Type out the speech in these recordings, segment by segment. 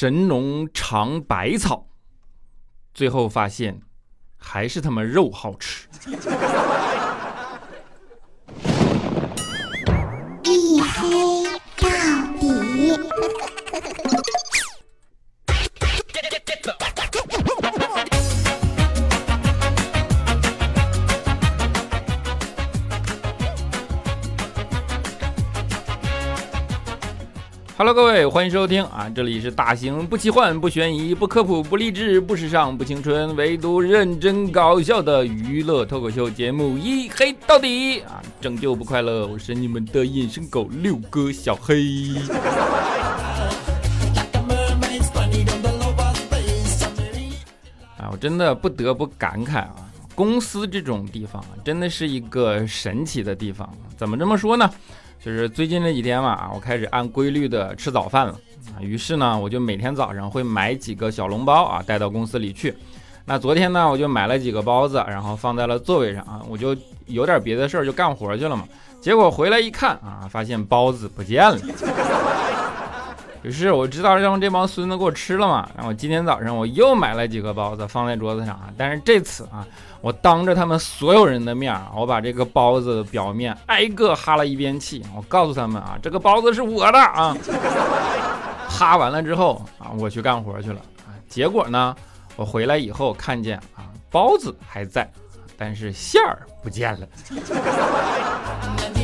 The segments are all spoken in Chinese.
神农尝百草，最后发现还是他妈肉好吃。Hello，各位，欢迎收听啊！这里是大型不奇幻、不悬疑、不科普、不励志、不时尚、不青春，唯独认真搞笑的娱乐脱口秀节目《一黑到底》啊！拯救不快乐，我是你们的隐身狗六哥小黑。啊，我真的不得不感慨啊，公司这种地方真的是一个神奇的地方。怎么这么说呢？就是最近这几天嘛，啊，我开始按规律的吃早饭了啊。于是呢，我就每天早上会买几个小笼包啊，带到公司里去。那昨天呢，我就买了几个包子，然后放在了座位上啊，我就有点别的事儿，就干活去了嘛。结果回来一看啊，发现包子不见了。于是我知道让这帮孙子给我吃了嘛。然后今天早上我又买了几个包子放在桌子上啊，但是这次啊。我当着他们所有人的面，我把这个包子的表面挨个哈了一遍气。我告诉他们啊，这个包子是我的啊。哈完了之后啊，我去干活去了啊。结果呢，我回来以后看见啊，包子还在，但是馅儿不见了。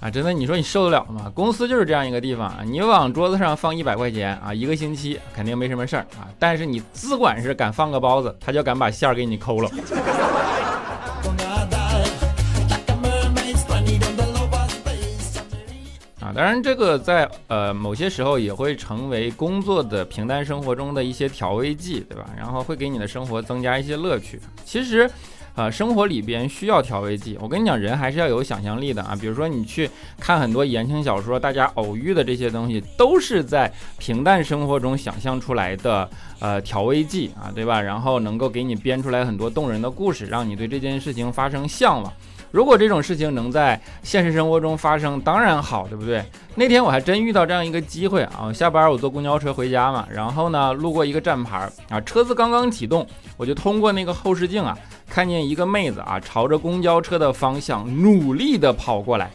啊，真的，你说你受得了吗？公司就是这样一个地方啊，你往桌子上放一百块钱啊，一个星期肯定没什么事儿啊。但是你资管是敢放个包子，他就敢把馅儿给你抠了。啊，当然这个在呃某些时候也会成为工作的平淡生活中的一些调味剂，对吧？然后会给你的生活增加一些乐趣。其实。呃，生活里边需要调味剂。我跟你讲，人还是要有想象力的啊。比如说，你去看很多言情小说，大家偶遇的这些东西，都是在平淡生活中想象出来的，呃，调味剂啊，对吧？然后能够给你编出来很多动人的故事，让你对这件事情发生向往。如果这种事情能在现实生活中发生，当然好，对不对？那天我还真遇到这样一个机会啊！下班我坐公交车回家嘛，然后呢，路过一个站牌啊，车子刚刚启动，我就通过那个后视镜啊，看见一个妹子啊，朝着公交车的方向努力的跑过来。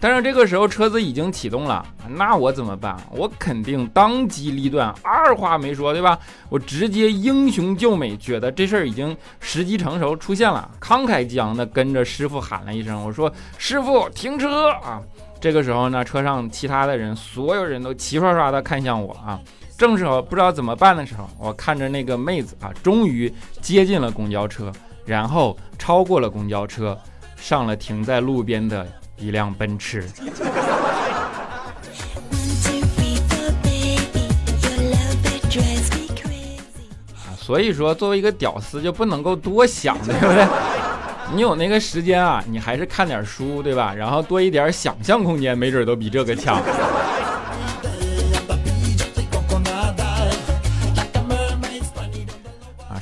但是这个时候车子已经启动了，那我怎么办？我肯定当机立断，二话没说，对吧？我直接英雄救美，觉得这事儿已经时机成熟出现了，慷慨激昂的跟着师傅喊了一声：“我说师傅停车啊！”这个时候呢，车上其他的人，所有人都齐刷刷的看向我啊。正时候不知道怎么办的时候，我看着那个妹子啊，终于接近了公交车，然后超过了公交车，上了停在路边的。一辆奔驰啊，所以说作为一个屌丝就不能够多想，对不对？你有那个时间啊，你还是看点书，对吧？然后多一点想象空间，没准都比这个强。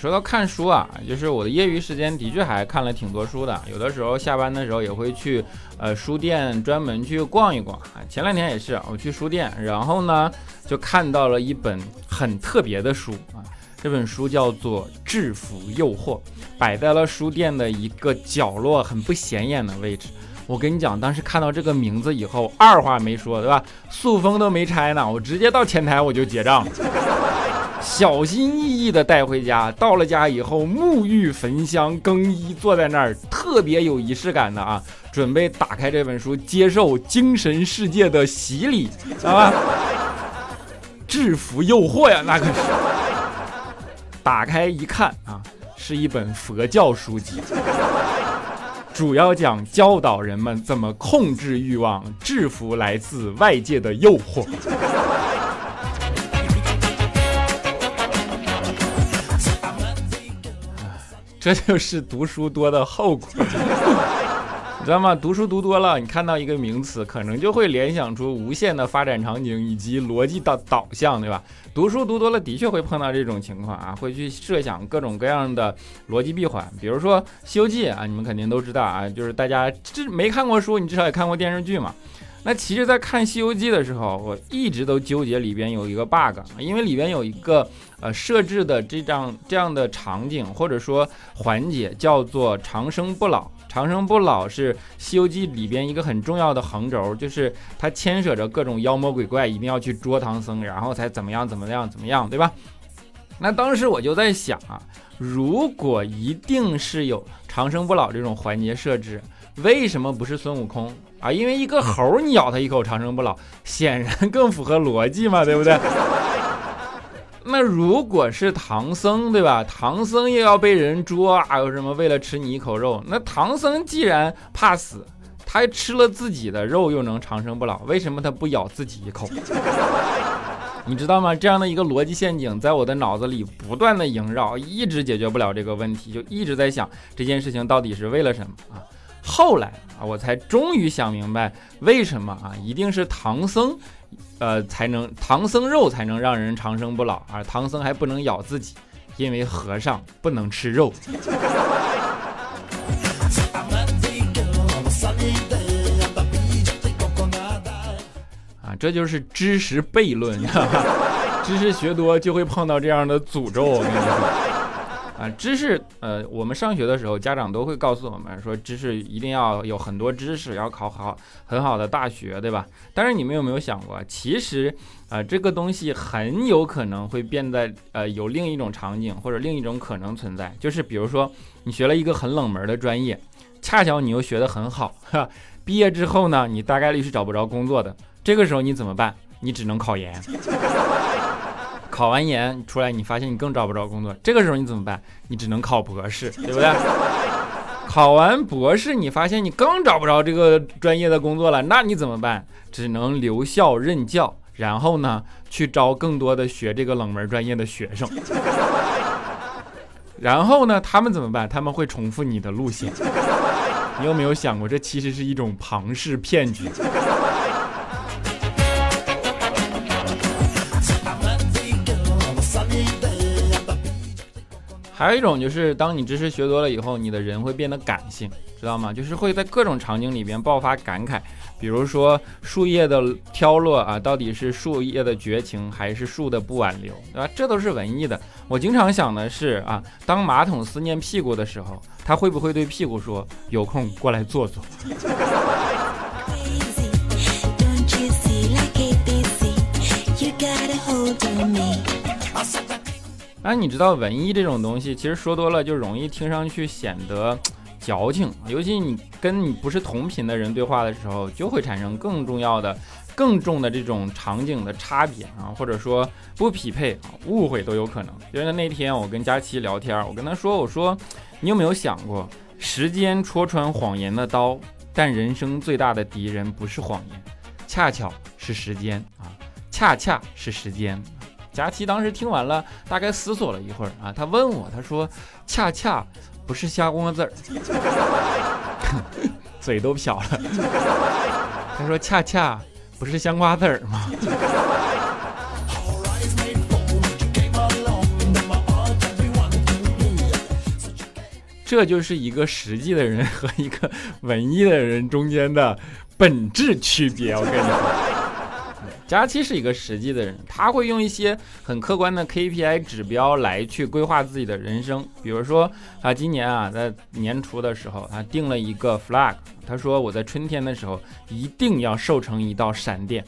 说到看书啊，就是我的业余时间的确还看了挺多书的。有的时候下班的时候也会去呃书店专门去逛一逛啊。前两天也是，我去书店，然后呢就看到了一本很特别的书啊。这本书叫做《制服诱惑》，摆在了书店的一个角落，很不显眼的位置。我跟你讲，当时看到这个名字以后，二话没说，对吧？塑封都没拆呢，我直接到前台我就结账了。小心翼翼地带回家，到了家以后沐浴焚香更衣，坐在那儿特别有仪式感的啊，准备打开这本书，接受精神世界的洗礼，知道吧？制服诱惑呀，那可是。打开一看啊，是一本佛教书籍，主要讲教导人们怎么控制欲望，制服来自外界的诱惑。这就是读书多的后果，你知道吗？读书读多了，你看到一个名词，可能就会联想出无限的发展场景以及逻辑的导向，对吧？读书读多了，的确会碰到这种情况啊，会去设想各种各样的逻辑闭环。比如说《西游记》啊，你们肯定都知道啊，就是大家这没看过书，你至少也看过电视剧嘛。那其实，在看《西游记》的时候，我一直都纠结里边有一个 bug，因为里边有一个呃设置的这样这样的场景或者说环节，叫做长生不老。长生不老是《西游记》里边一个很重要的横轴，就是它牵扯着各种妖魔鬼怪，一定要去捉唐僧，然后才怎么样怎么样怎么样，对吧？那当时我就在想啊，如果一定是有长生不老这种环节设置，为什么不是孙悟空啊？因为一个猴你咬他一口长生不老，显然更符合逻辑嘛，对不对？那如果是唐僧，对吧？唐僧又要被人捉啊，有什么为了吃你一口肉？那唐僧既然怕死，他吃了自己的肉又能长生不老，为什么他不咬自己一口？你知道吗？这样的一个逻辑陷阱在我的脑子里不断的萦绕，一直解决不了这个问题，就一直在想这件事情到底是为了什么啊？后来啊，我才终于想明白为什么啊，一定是唐僧。呃，才能唐僧肉才能让人长生不老，而唐僧还不能咬自己，因为和尚不能吃肉。啊，这就是知识悖论，知识学多就会碰到这样的诅咒。我跟你说。啊，知识，呃，我们上学的时候，家长都会告诉我们说，知识一定要有很多知识，要考好很好的大学，对吧？但是你们有没有想过，其实，啊，这个东西很有可能会变在，呃，有另一种场景或者另一种可能存在，就是比如说你学了一个很冷门的专业，恰巧你又学得很好，哈，毕业之后呢，你大概率是找不着工作的，这个时候你怎么办？你只能考研。考完研出来，你发现你更找不着工作，这个时候你怎么办？你只能考博士，对不对？考完博士，你发现你更找不着这个专业的工作了，那你怎么办？只能留校任教，然后呢，去招更多的学这个冷门专业的学生。然后呢，他们怎么办？他们会重复你的路线。你有没有想过，这其实是一种庞氏骗局？还有一种就是，当你知识学多了以后，你的人会变得感性，知道吗？就是会在各种场景里边爆发感慨，比如说树叶的飘落啊，到底是树叶的绝情，还是树的不挽留，对吧？这都是文艺的。我经常想的是啊，当马桶思念屁股的时候，他会不会对屁股说：“有空过来坐坐？”啊，你知道文艺这种东西，其实说多了就容易听上去显得矫情，尤其你跟你不是同频的人对话的时候，就会产生更重要的、更重的这种场景的差别啊，或者说不匹配啊，误会都有可能。就像那天我跟佳琪聊天，我跟他说，我说你有没有想过，时间戳穿谎言的刀，但人生最大的敌人不是谎言，恰巧是时间啊，恰恰是时间。佳琪当时听完了，大概思索了一会儿啊，他问我，他说：“恰恰不是香瓜子儿，嘴都瓢了。”他说：“恰恰不是香瓜子儿吗？”这就是一个实际的人和一个文艺的人中间的本质区别，我跟你说。佳期是一个实际的人，他会用一些很客观的 KPI 指标来去规划自己的人生。比如说，他今年啊，在年初的时候，他定了一个 flag，他说我在春天的时候一定要瘦成一道闪电。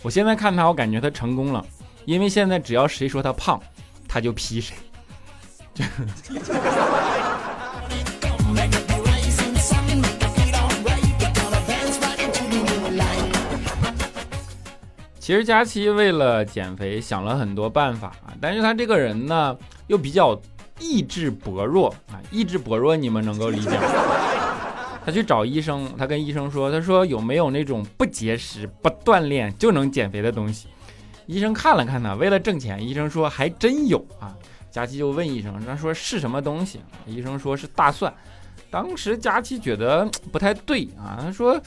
我现在看他，我感觉他成功了，因为现在只要谁说他胖，他就劈谁。其实佳期为了减肥想了很多办法啊，但是他这个人呢又比较意志薄弱啊，意志薄弱你们能够理解吗？他去找医生，他跟医生说，他说有没有那种不节食不锻炼就能减肥的东西？医生看了看他，为了挣钱，医生说还真有啊。佳期就问医生，他说是什么东西？医生说是大蒜。当时佳琪觉得不太对啊，他说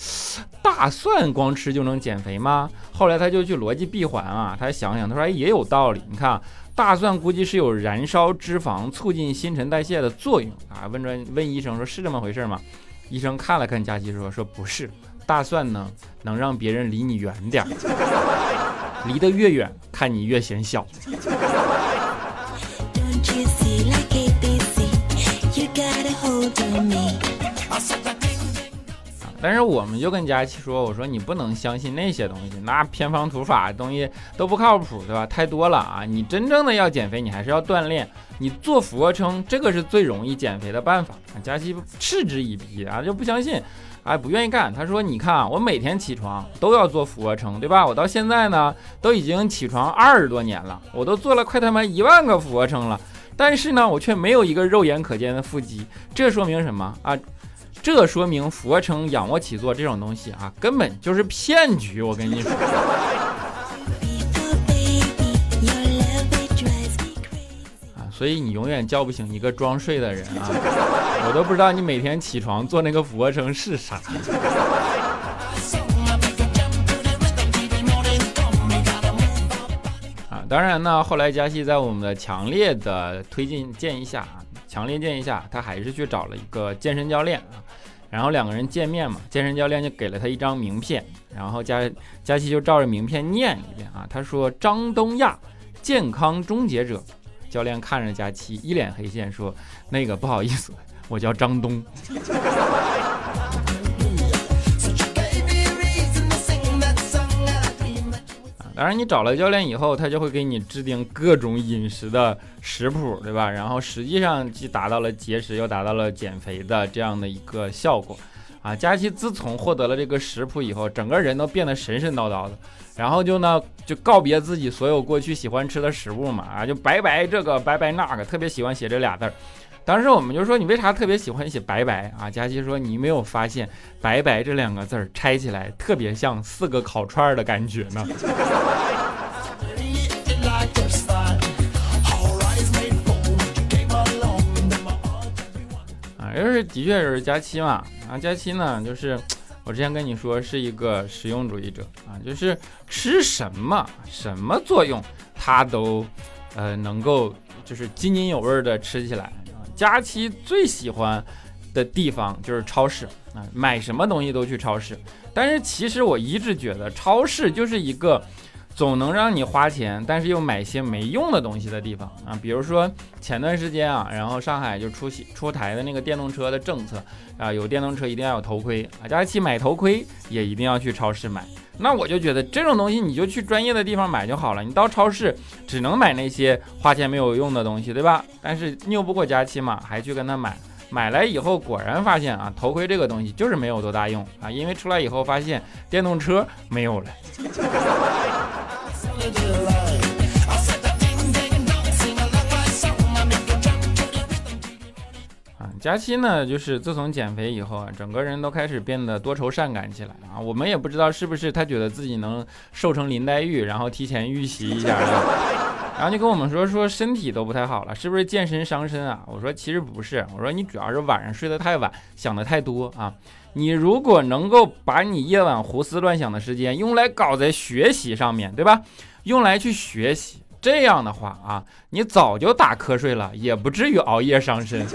大蒜光吃就能减肥吗？后来他就去逻辑闭环啊，他想想，他说哎也有道理。你看大蒜估计是有燃烧脂肪、促进新陈代谢的作用啊。问专问医生说是这么回事吗？医生看了看佳琪说说不是，大蒜呢能让别人离你远点，离得越远，看你越显小。但是我们就跟佳琪说，我说你不能相信那些东西，那偏方土法东西都不靠谱，对吧？太多了啊！你真正的要减肥，你还是要锻炼。你做俯卧撑，这个是最容易减肥的办法。佳琪嗤之以鼻啊，就不相信，哎，不愿意干。他说：“你看啊，我每天起床都要做俯卧撑，对吧？我到现在呢，都已经起床二十多年了，我都做了快他妈一万个俯卧撑了，但是呢，我却没有一个肉眼可见的腹肌，这说明什么啊？”这说明俯卧撑、仰卧起坐这种东西啊，根本就是骗局。我跟你说. 啊，所以你永远叫不醒一个装睡的人啊！我都不知道你每天起床做那个俯卧撑是啥。当然呢，后来佳琪在我们的强烈的推荐建议下啊，强烈建议下，他还是去找了一个健身教练啊。然后两个人见面嘛，健身教练就给了他一张名片，然后佳佳琪就照着名片念一遍啊。他说：“张东亚，健康终结者。”教练看着佳琪，一脸黑线，说：“那个不好意思，我叫张东。” 当然，你找了教练以后，他就会给你制定各种饮食的食谱，对吧？然后实际上既达到了节食，又达到了减肥的这样的一个效果。啊，佳琪自从获得了这个食谱以后，整个人都变得神神叨叨的，然后就呢就告别自己所有过去喜欢吃的食物嘛，啊，就拜拜这个拜拜那个，特别喜欢写这俩字儿。当时我们就说你为啥特别喜欢写拜拜啊？佳琪说你没有发现拜拜这两个字儿拆起来特别像四个烤串儿的感觉呢？啊，就是的确是佳期嘛。啊，佳期呢，就是我之前跟你说是一个实用主义者啊，就是吃什么什么作用，他都呃能够就是津津有味的吃起来。佳期最喜欢的地方就是超市啊，买什么东西都去超市。但是其实我一直觉得超市就是一个。总能让你花钱，但是又买些没用的东西的地方啊，比如说前段时间啊，然后上海就出席出台的那个电动车的政策啊，有电动车一定要有头盔啊，佳期买头盔也一定要去超市买。那我就觉得这种东西你就去专业的地方买就好了，你到超市只能买那些花钱没有用的东西，对吧？但是拗不过佳琪嘛，还去跟他买。买来以后果然发现啊，头盔这个东西就是没有多大用啊，因为出来以后发现电动车没有了。啊，佳期呢，就是自从减肥以后啊，整个人都开始变得多愁善感起来啊。我们也不知道是不是他觉得自己能瘦成林黛玉，然后提前预习一下，然后就跟我们说说身体都不太好了，是不是健身伤身啊？我说其实不是，我说你主要是晚上睡得太晚，想的太多啊。你如果能够把你夜晚胡思乱想的时间用来搞在学习上面，对吧？用来去学习，这样的话啊，你早就打瞌睡了，也不至于熬夜伤身。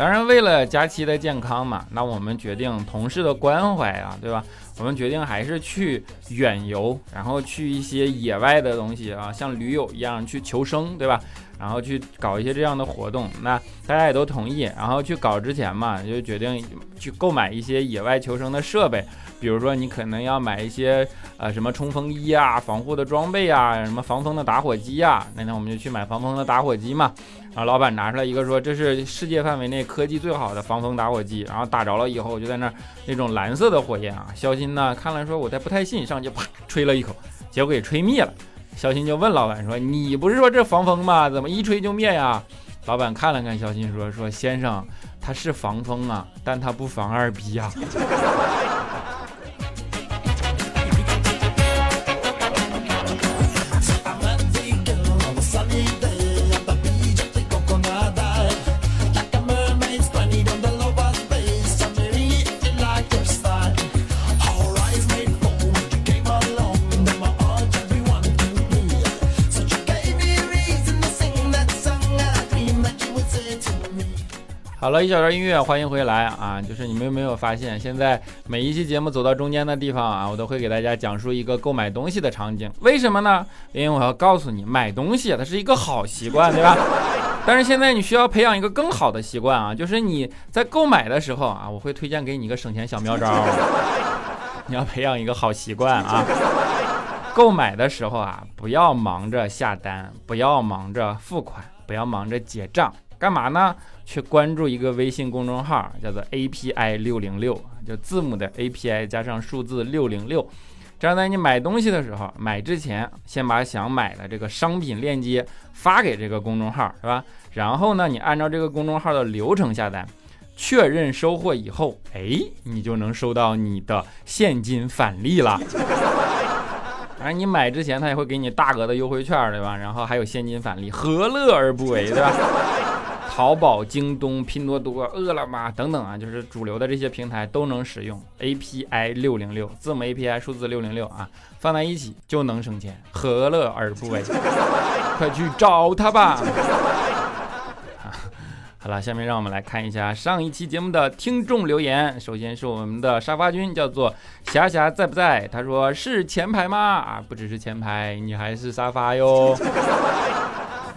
当然，为了佳期的健康嘛，那我们决定同事的关怀啊，对吧？我们决定还是去远游，然后去一些野外的东西啊，像驴友一样去求生，对吧？然后去搞一些这样的活动，那大家也都同意。然后去搞之前嘛，就决定去购买一些野外求生的设备，比如说你可能要买一些呃什么冲锋衣啊、防护的装备啊、什么防风的打火机啊。那天我们就去买防风的打火机嘛。然后老板拿出来一个说，这是世界范围内科技最好的防风打火机。然后打着了以后我，就在那儿那种蓝色的火焰啊。肖鑫呢看了说，我才不太信，上去啪吹了一口，结果给吹灭了。肖鑫就问老板说：“你不是说这防风吗？怎么一吹就灭呀？”老板看了看肖鑫说：“说先生，它是防风啊，但它不防二逼呀。”好了，一小段音乐，欢迎回来啊！就是你们有没有发现，现在每一期节目走到中间的地方啊，我都会给大家讲述一个购买东西的场景。为什么呢？因为我要告诉你，买东西它是一个好习惯，对吧？但是现在你需要培养一个更好的习惯啊，就是你在购买的时候啊，我会推荐给你一个省钱小妙招。你要培养一个好习惯啊，购买的时候啊，不要忙着下单，不要忙着付款，不要忙着结账，干嘛呢？去关注一个微信公众号，叫做 API 六零六，就字母的 API 加上数字六零六。这样在你买东西的时候，买之前先把想买的这个商品链接发给这个公众号，是吧？然后呢，你按照这个公众号的流程下单，确认收货以后，哎，你就能收到你的现金返利了。当然，你买之前他也会给你大额的优惠券，对吧？然后还有现金返利，何乐而不为，对吧？淘宝、京东、拼多多、饿了么等等啊，就是主流的这些平台都能使用 API 六零六字母 API 数字六零六啊，放在一起就能省钱，何乐而不为？快去找他吧！好了，下面让我们来看一下上一期节目的听众留言。首先是我们的沙发君，叫做霞霞在不在？他说是前排吗？啊，不只是前排，你还是沙发哟。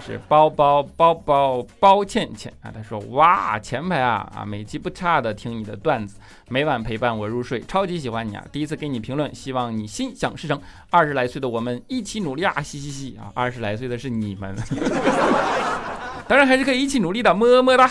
是包包包包包倩倩啊，他说哇前排啊啊每期不差的听你的段子，每晚陪伴我入睡，超级喜欢你啊！第一次给你评论，希望你心想事成。二十来岁的我们一起努力啊，嘻嘻嘻啊！二十来岁的是你们，当然还是可以一起努力的，么么哒。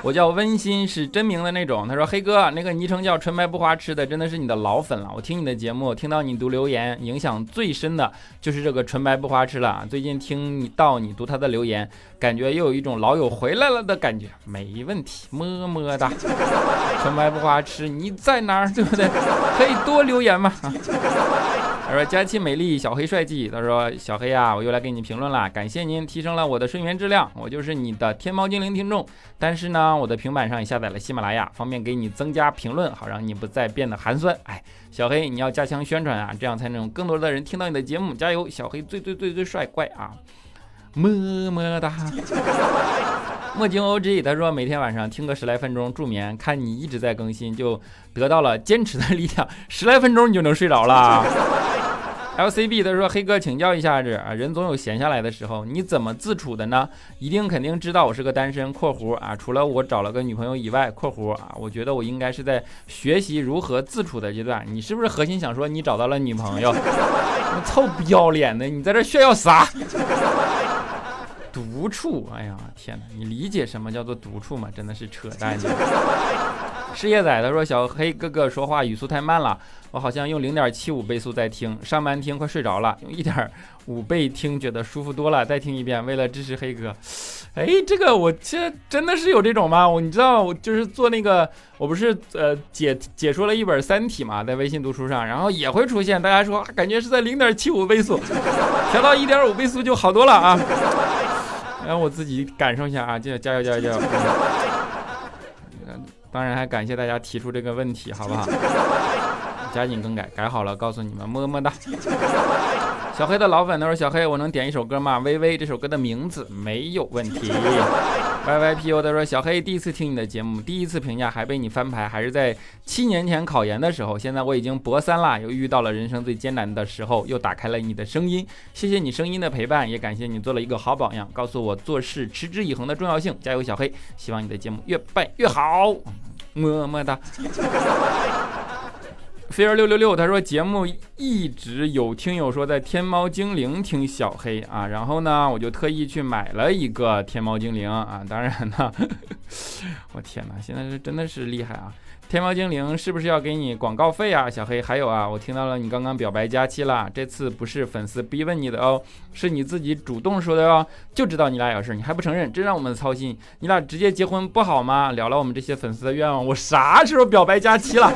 我叫温馨，是真名的那种。他说：“黑哥，那个昵称叫纯白不花痴的，真的是你的老粉了。我听你的节目，听到你读留言，影响最深的就是这个纯白不花痴了。最近听你到你读他的留言，感觉又有一种老友回来了的感觉。没问题，么么哒。纯白不花痴，你在哪儿？对不对？可以多留言嘛。”他说：“ 佳期美丽，小黑帅气。”他说：“小黑啊，我又来给你评论了，感谢您提升了我的睡眠质量。我就是你的天猫精灵听众，但是呢，我的平板上也下载了喜马拉雅，方便给你增加评论，好让你不再变得寒酸。哎，小黑，你要加强宣传啊，这样才能更多的人听到你的节目。加油，小黑最最最最帅，怪啊，么么哒。”墨镜 OG 他说每天晚上听个十来分钟助眠，看你一直在更新，就得到了坚持的力量。十来分钟你就能睡着了。LCB 他说黑哥请教一下子啊，人总有闲下来的时候，你怎么自处的呢？一定肯定知道我是个单身（括弧啊），除了我找了个女朋友以外（括弧啊），我觉得我应该是在学习如何自处的阶段。你是不是核心想说你找到了女朋友？你臭不要脸的，你在这炫耀啥？独处，哎呀天哪！你理解什么叫做独处吗？真的是扯淡！事业仔他说小黑哥哥说话语速太慢了，我好像用零点七五倍速在听，上班听快睡着了，用一点五倍听觉得舒服多了，再听一遍，为了支持黑哥。哎，这个我这真的是有这种吗？我你知道我就是做那个，我不是呃解解说了一本《三体》嘛，在微信读书上，然后也会出现大家说感觉是在零点七五倍速，调到一点五倍速就好多了啊。然后我自己感受一下啊！加加油加油加油！当然还感谢大家提出这个问题，好不好？加紧更改，改好了告诉你们，么么哒。小黑的老粉他说：“小黑，我能点一首歌吗？微微这首歌的名字没有问题。Y Y P U 他说：“小黑第一次听你的节目，第一次评价还被你翻牌，还是在七年前考研的时候。现在我已经博三了，又遇到了人生最艰难的时候，又打开了你的声音。谢谢你声音的陪伴，也感谢你做了一个好榜样，告诉我做事持之以恒的重要性。加油，小黑！希望你的节目越办越好，么么哒。”飞儿六六六，他说节目一直有听友说在天猫精灵听小黑啊，然后呢，我就特意去买了一个天猫精灵啊。当然呢，我天哪，现在是真的是厉害啊！天猫精灵是不是要给你广告费啊？小黑，还有啊，我听到了你刚刚表白佳期了，这次不是粉丝逼问你的哦，是你自己主动说的哟，就知道你俩有事，你还不承认，真让我们操心。你俩直接结婚不好吗？了了我们这些粉丝的愿望，我啥时候表白佳期了？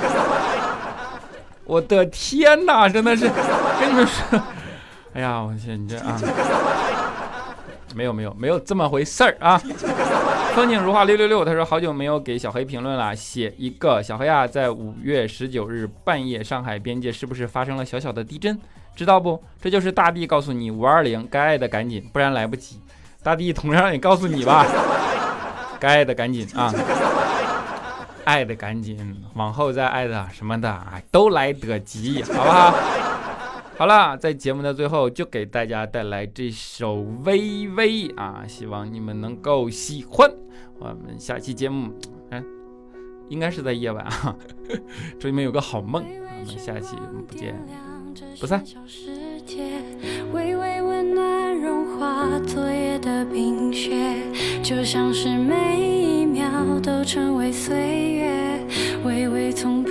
我的天哪，真的是跟你们说，哎呀，我去，你这啊，没有没有没有这么回事儿啊！风景如画六六六，他说好久没有给小黑评论了，写一个小黑啊，在五月十九日半夜，上海边界是不是发生了小小的地震？知道不？这就是大地告诉你五二零该爱的赶紧，不然来不及。大地同样也告诉你吧。该爱的赶紧啊，爱的赶紧，往后再爱的什么的，哎，都来得及，好不好？好了，在节目的最后，就给大家带来这首《微微》啊，希望你们能够喜欢。我们下期节目，嗯，应该是在夜晚啊，祝你们有个好梦。我们下期不见不散。微微温暖融化昨夜的冰雪，就像是每一都成为岁月微微从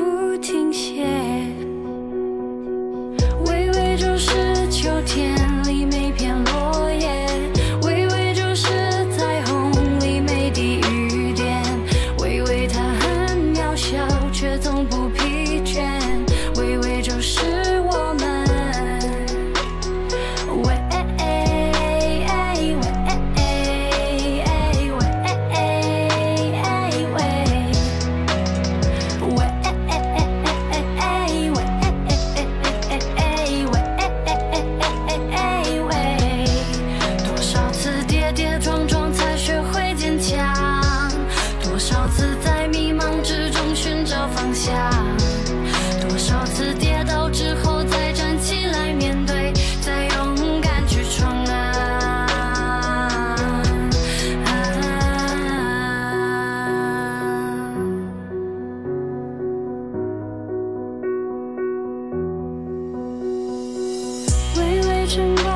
tonight